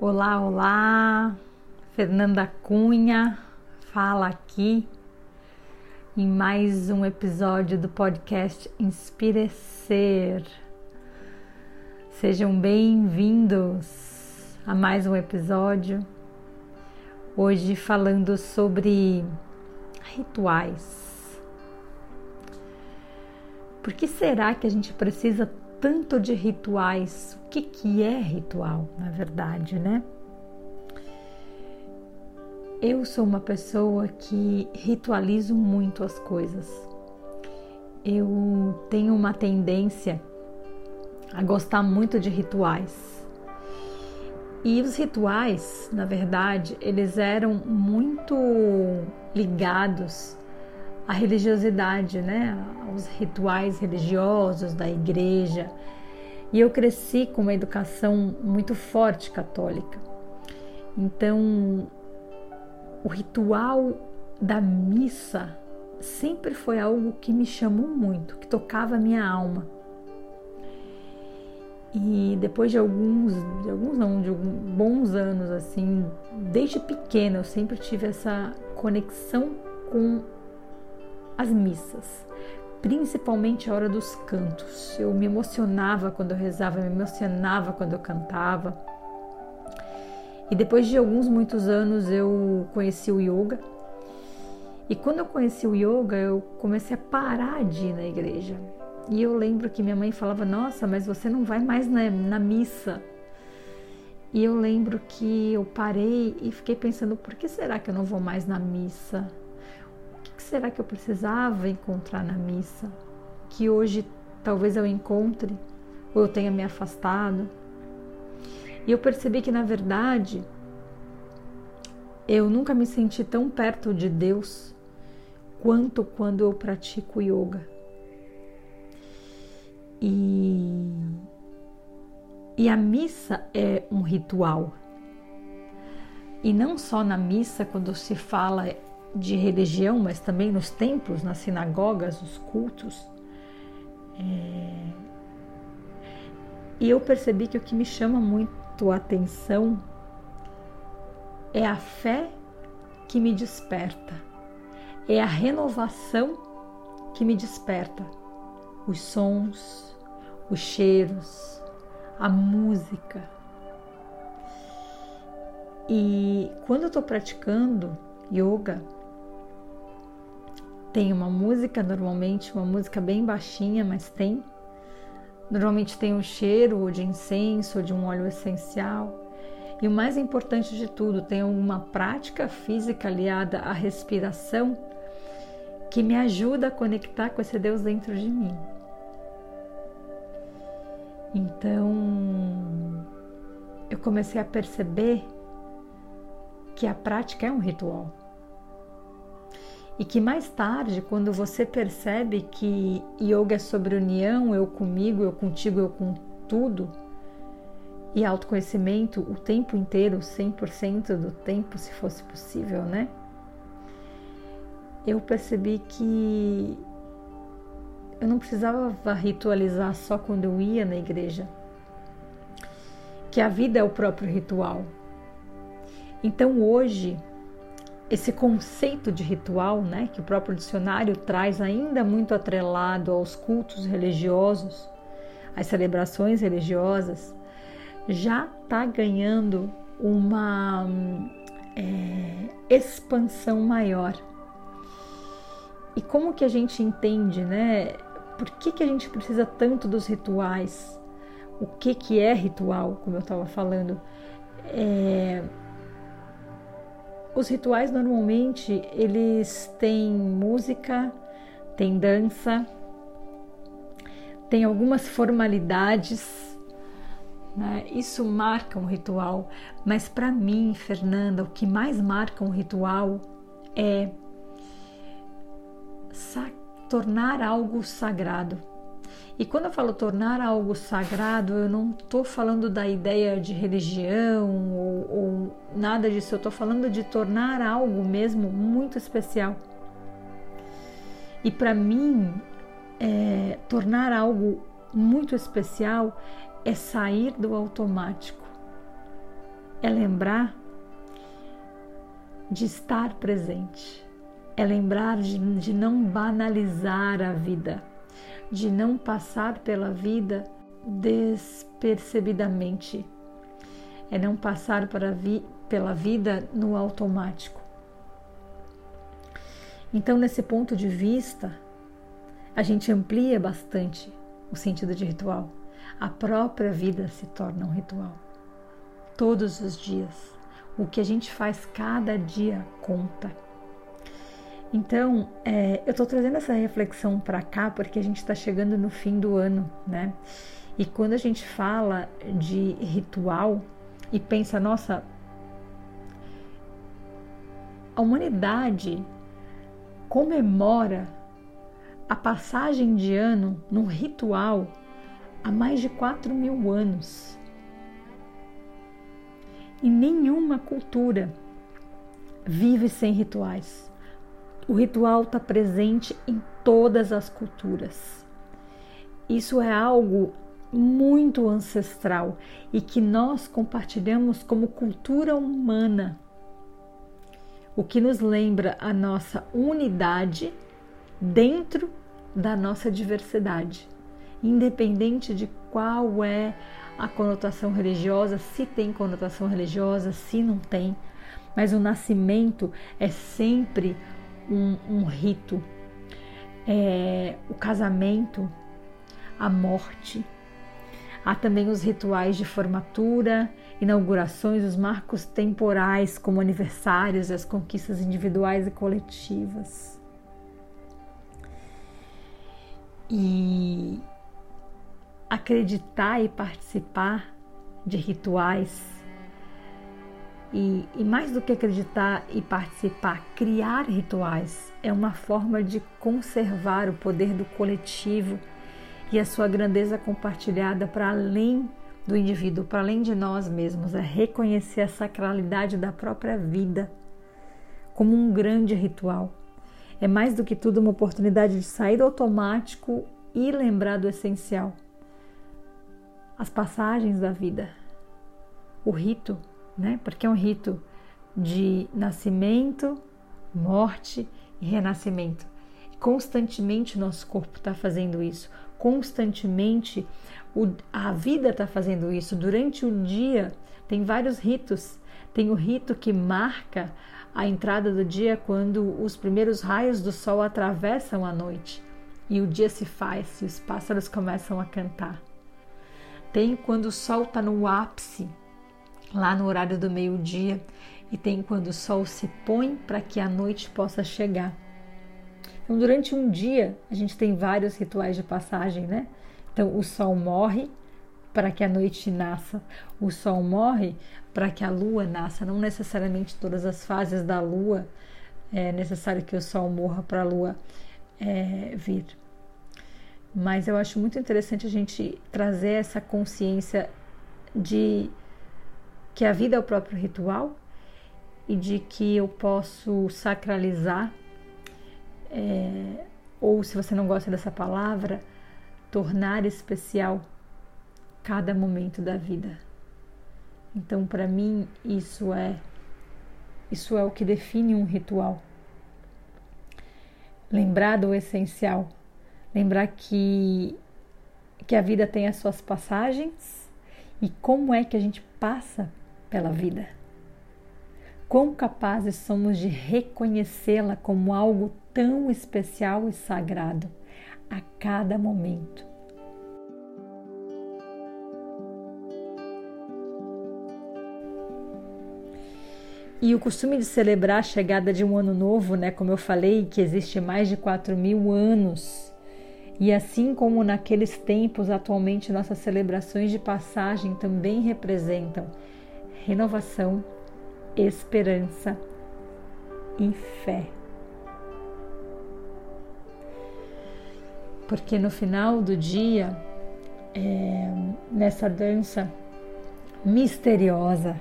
Olá, olá, Fernanda Cunha fala aqui em mais um episódio do podcast Inspirecer. Sejam bem-vindos a mais um episódio. Hoje falando sobre rituais. Por que será que a gente precisa tanto de rituais? O que, que é ritual, na verdade, né? Eu sou uma pessoa que ritualizo muito as coisas. Eu tenho uma tendência a gostar muito de rituais. E os rituais, na verdade, eles eram muito ligados à religiosidade, né? Aos rituais religiosos da igreja. E eu cresci com uma educação muito forte católica. Então, o ritual da missa sempre foi algo que me chamou muito, que tocava a minha alma. E depois de alguns, de alguns não, de alguns bons anos assim, desde pequena eu sempre tive essa conexão com as missas, principalmente a hora dos cantos. Eu me emocionava quando eu rezava, me emocionava quando eu cantava. E depois de alguns muitos anos eu conheci o yoga. E quando eu conheci o yoga, eu comecei a parar de ir na igreja. E eu lembro que minha mãe falava: Nossa, mas você não vai mais na, na missa. E eu lembro que eu parei e fiquei pensando: por que será que eu não vou mais na missa? Será que eu precisava encontrar na missa? Que hoje talvez eu encontre ou eu tenha me afastado. E eu percebi que na verdade eu nunca me senti tão perto de Deus quanto quando eu pratico yoga. E, e a missa é um ritual. E não só na missa, quando se fala de religião, mas também nos templos, nas sinagogas, os cultos. É... E eu percebi que o que me chama muito a atenção é a fé que me desperta, é a renovação que me desperta. Os sons, os cheiros, a música. E quando eu estou praticando yoga, tem uma música, normalmente uma música bem baixinha, mas tem. Normalmente tem um cheiro de incenso ou de um óleo essencial. E o mais importante de tudo, tem uma prática física aliada à respiração que me ajuda a conectar com esse Deus dentro de mim. Então, eu comecei a perceber que a prática é um ritual. E que mais tarde, quando você percebe que yoga é sobre união, eu comigo, eu contigo, eu com tudo, e autoconhecimento o tempo inteiro, 100% do tempo, se fosse possível, né? Eu percebi que eu não precisava ritualizar só quando eu ia na igreja. Que a vida é o próprio ritual. Então hoje, esse conceito de ritual, né, que o próprio dicionário traz ainda muito atrelado aos cultos religiosos, às celebrações religiosas, já está ganhando uma é, expansão maior. E como que a gente entende, né? por que, que a gente precisa tanto dos rituais? O que, que é ritual, como eu estava falando? É... Os rituais normalmente eles têm música, tem dança, tem algumas formalidades, né? isso marca um ritual. Mas para mim, Fernanda, o que mais marca um ritual é tornar algo sagrado. E quando eu falo tornar algo sagrado, eu não estou falando da ideia de religião ou, ou nada disso, eu estou falando de tornar algo mesmo muito especial. E para mim, é, tornar algo muito especial é sair do automático, é lembrar de estar presente, é lembrar de, de não banalizar a vida, de não passar pela vida despercebidamente, é não passar vi, pela vida no automático. Então, nesse ponto de vista, a gente amplia bastante o sentido de ritual. A própria vida se torna um ritual. Todos os dias. O que a gente faz cada dia conta. Então, é, eu estou trazendo essa reflexão para cá porque a gente está chegando no fim do ano, né? E quando a gente fala de ritual e pensa, nossa, a humanidade comemora a passagem de ano num ritual há mais de 4 mil anos. E nenhuma cultura vive sem rituais. O ritual está presente em todas as culturas. Isso é algo muito ancestral e que nós compartilhamos como cultura humana, o que nos lembra a nossa unidade dentro da nossa diversidade, independente de qual é a conotação religiosa, se tem conotação religiosa, se não tem, mas o nascimento é sempre um, um rito, é, o casamento, a morte. Há também os rituais de formatura, inaugurações, os marcos temporais, como aniversários as conquistas individuais e coletivas. E acreditar e participar de rituais, e, e mais do que acreditar e participar, criar rituais é uma forma de conservar o poder do coletivo e a sua grandeza compartilhada para além do indivíduo, para além de nós mesmos, é reconhecer a sacralidade da própria vida como um grande ritual é mais do que tudo uma oportunidade de sair do automático e lembrar do essencial. As passagens da vida, o rito, né? Porque é um rito de nascimento, morte e renascimento. Constantemente nosso corpo está fazendo isso, constantemente o, a vida está fazendo isso. Durante o dia tem vários ritos. Tem o rito que marca a entrada do dia quando os primeiros raios do sol atravessam a noite e o dia se faz e os pássaros começam a cantar. Tem quando o sol está no ápice, lá no horário do meio-dia, e tem quando o sol se põe para que a noite possa chegar. Então, durante um dia, a gente tem vários rituais de passagem, né? Então, o sol morre para que a noite nasça, o sol morre para que a lua nasça. Não necessariamente todas as fases da lua é necessário que o sol morra para a lua é, vir. Mas eu acho muito interessante a gente trazer essa consciência de que a vida é o próprio ritual e de que eu posso sacralizar, é, ou se você não gosta dessa palavra, tornar especial cada momento da vida. Então, para mim, isso é isso é o que define um ritual. Lembrar do essencial, lembrar que que a vida tem as suas passagens e como é que a gente passa pela vida. Quão capazes somos de reconhecê-la como algo tão especial e sagrado a cada momento. E o costume de celebrar a chegada de um ano novo, né, como eu falei, que existe mais de 4 mil anos. E assim como naqueles tempos, atualmente nossas celebrações de passagem também representam renovação, esperança e fé. Porque no final do dia, é, nessa dança misteriosa,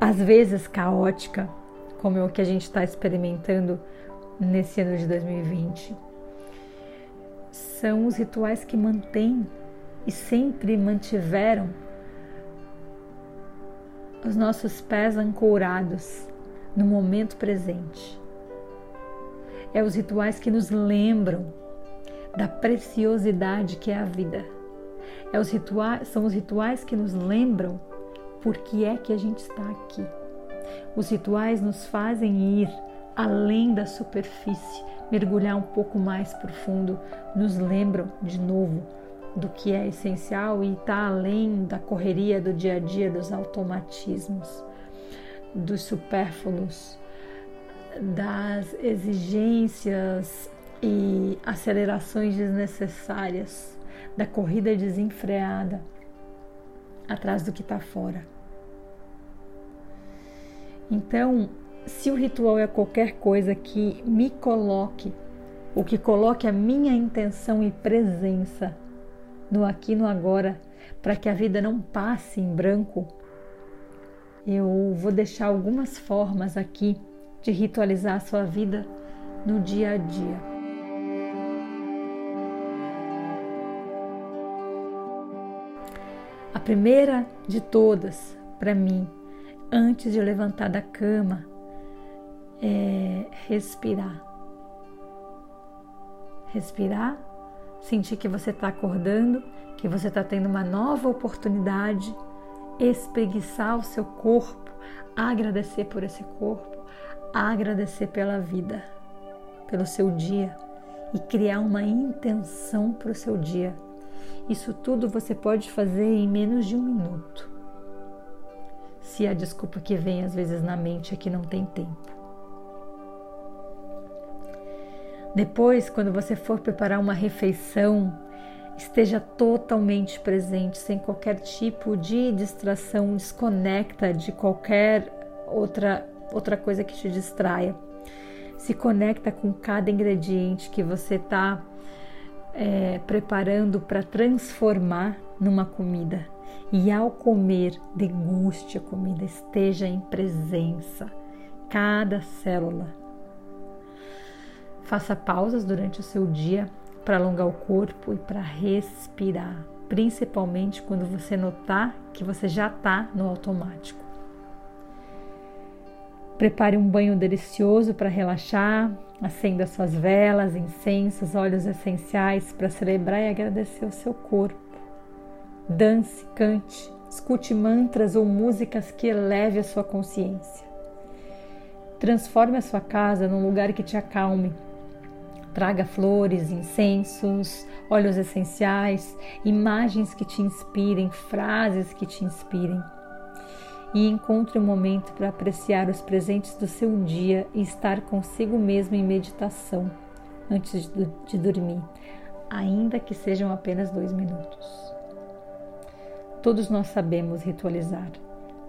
às vezes caótica, como é o que a gente está experimentando nesse ano de 2020, são os rituais que mantêm e sempre mantiveram os nossos pés ancorados no momento presente. É os rituais que nos lembram da preciosidade que é a vida. É os rituais, são os rituais que nos lembram por que é que a gente está aqui. Os rituais nos fazem ir além da superfície, mergulhar um pouco mais profundo, nos lembram de novo do que é essencial e está além da correria do dia a dia, dos automatismos, dos supérfluos, das exigências e acelerações desnecessárias, da corrida desenfreada atrás do que está fora. Então, se o ritual é qualquer coisa que me coloque, ou que coloque a minha intenção e presença no aqui no agora, para que a vida não passe em branco, eu vou deixar algumas formas aqui de ritualizar a sua vida no dia a dia. A primeira de todas, para mim, antes de levantar da cama, é respirar. Respirar, sentir que você está acordando, que você está tendo uma nova oportunidade, espreguiçar o seu corpo, agradecer por esse corpo, agradecer pela vida, pelo seu dia e criar uma intenção para o seu dia. Isso tudo você pode fazer em menos de um minuto. Se a desculpa que vem às vezes na mente é que não tem tempo. Depois, quando você for preparar uma refeição, esteja totalmente presente, sem qualquer tipo de distração, desconecta de qualquer outra outra coisa que te distraia. Se conecta com cada ingrediente que você está é, preparando para transformar numa comida. E ao comer, deguste a comida, esteja em presença, cada célula Faça pausas durante o seu dia para alongar o corpo e para respirar, principalmente quando você notar que você já está no automático. Prepare um banho delicioso para relaxar, acenda suas velas, incensos, óleos essenciais para celebrar e agradecer o seu corpo. Dance, cante, escute mantras ou músicas que eleve a sua consciência. Transforme a sua casa num lugar que te acalme, Traga flores, incensos, óleos essenciais, imagens que te inspirem, frases que te inspirem. E encontre um momento para apreciar os presentes do seu dia e estar consigo mesmo em meditação antes de dormir, ainda que sejam apenas dois minutos. Todos nós sabemos ritualizar.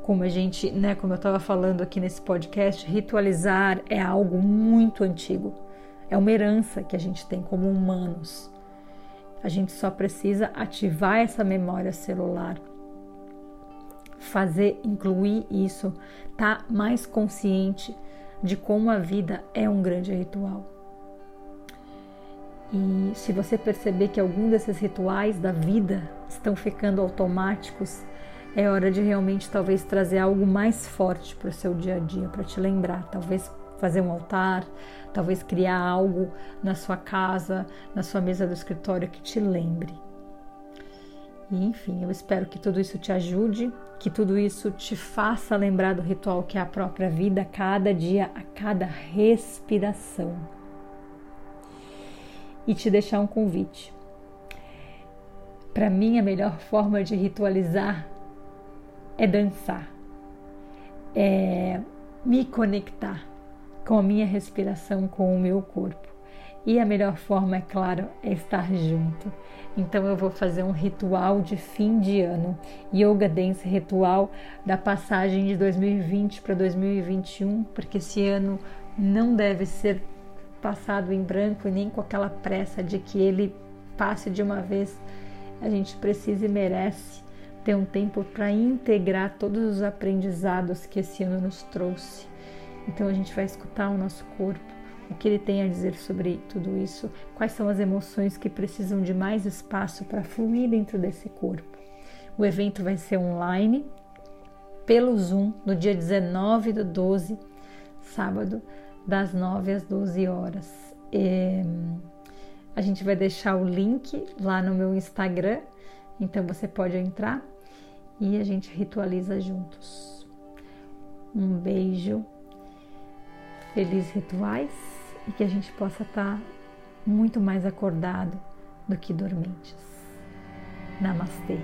Como a gente, né, como eu estava falando aqui nesse podcast, ritualizar é algo muito antigo é uma herança que a gente tem como humanos. A gente só precisa ativar essa memória celular, fazer, incluir isso, tá mais consciente de como a vida é um grande ritual. E se você perceber que algum desses rituais da vida estão ficando automáticos, é hora de realmente talvez trazer algo mais forte para o seu dia a dia, para te lembrar, talvez fazer um altar, talvez criar algo na sua casa, na sua mesa do escritório que te lembre. E enfim, eu espero que tudo isso te ajude, que tudo isso te faça lembrar do ritual que é a própria vida, a cada dia, a cada respiração. E te deixar um convite. Para mim, a melhor forma de ritualizar é dançar, é me conectar com a minha respiração, com o meu corpo. E a melhor forma, é claro, é estar junto. Então eu vou fazer um ritual de fim de ano, Yoga Dance ritual da passagem de 2020 para 2021, porque esse ano não deve ser passado em branco nem com aquela pressa de que ele passe de uma vez. A gente precisa e merece ter um tempo para integrar todos os aprendizados que esse ano nos trouxe então a gente vai escutar o nosso corpo, o que ele tem a dizer sobre tudo isso, quais são as emoções que precisam de mais espaço para fluir dentro desse corpo. O evento vai ser online, pelo Zoom no dia 19 do 12, sábado, das 9 às 12 horas. E, a gente vai deixar o link lá no meu Instagram, então você pode entrar e a gente ritualiza juntos. Um beijo, feliz rituais e que a gente possa estar muito mais acordado do que dormentes. Namastê.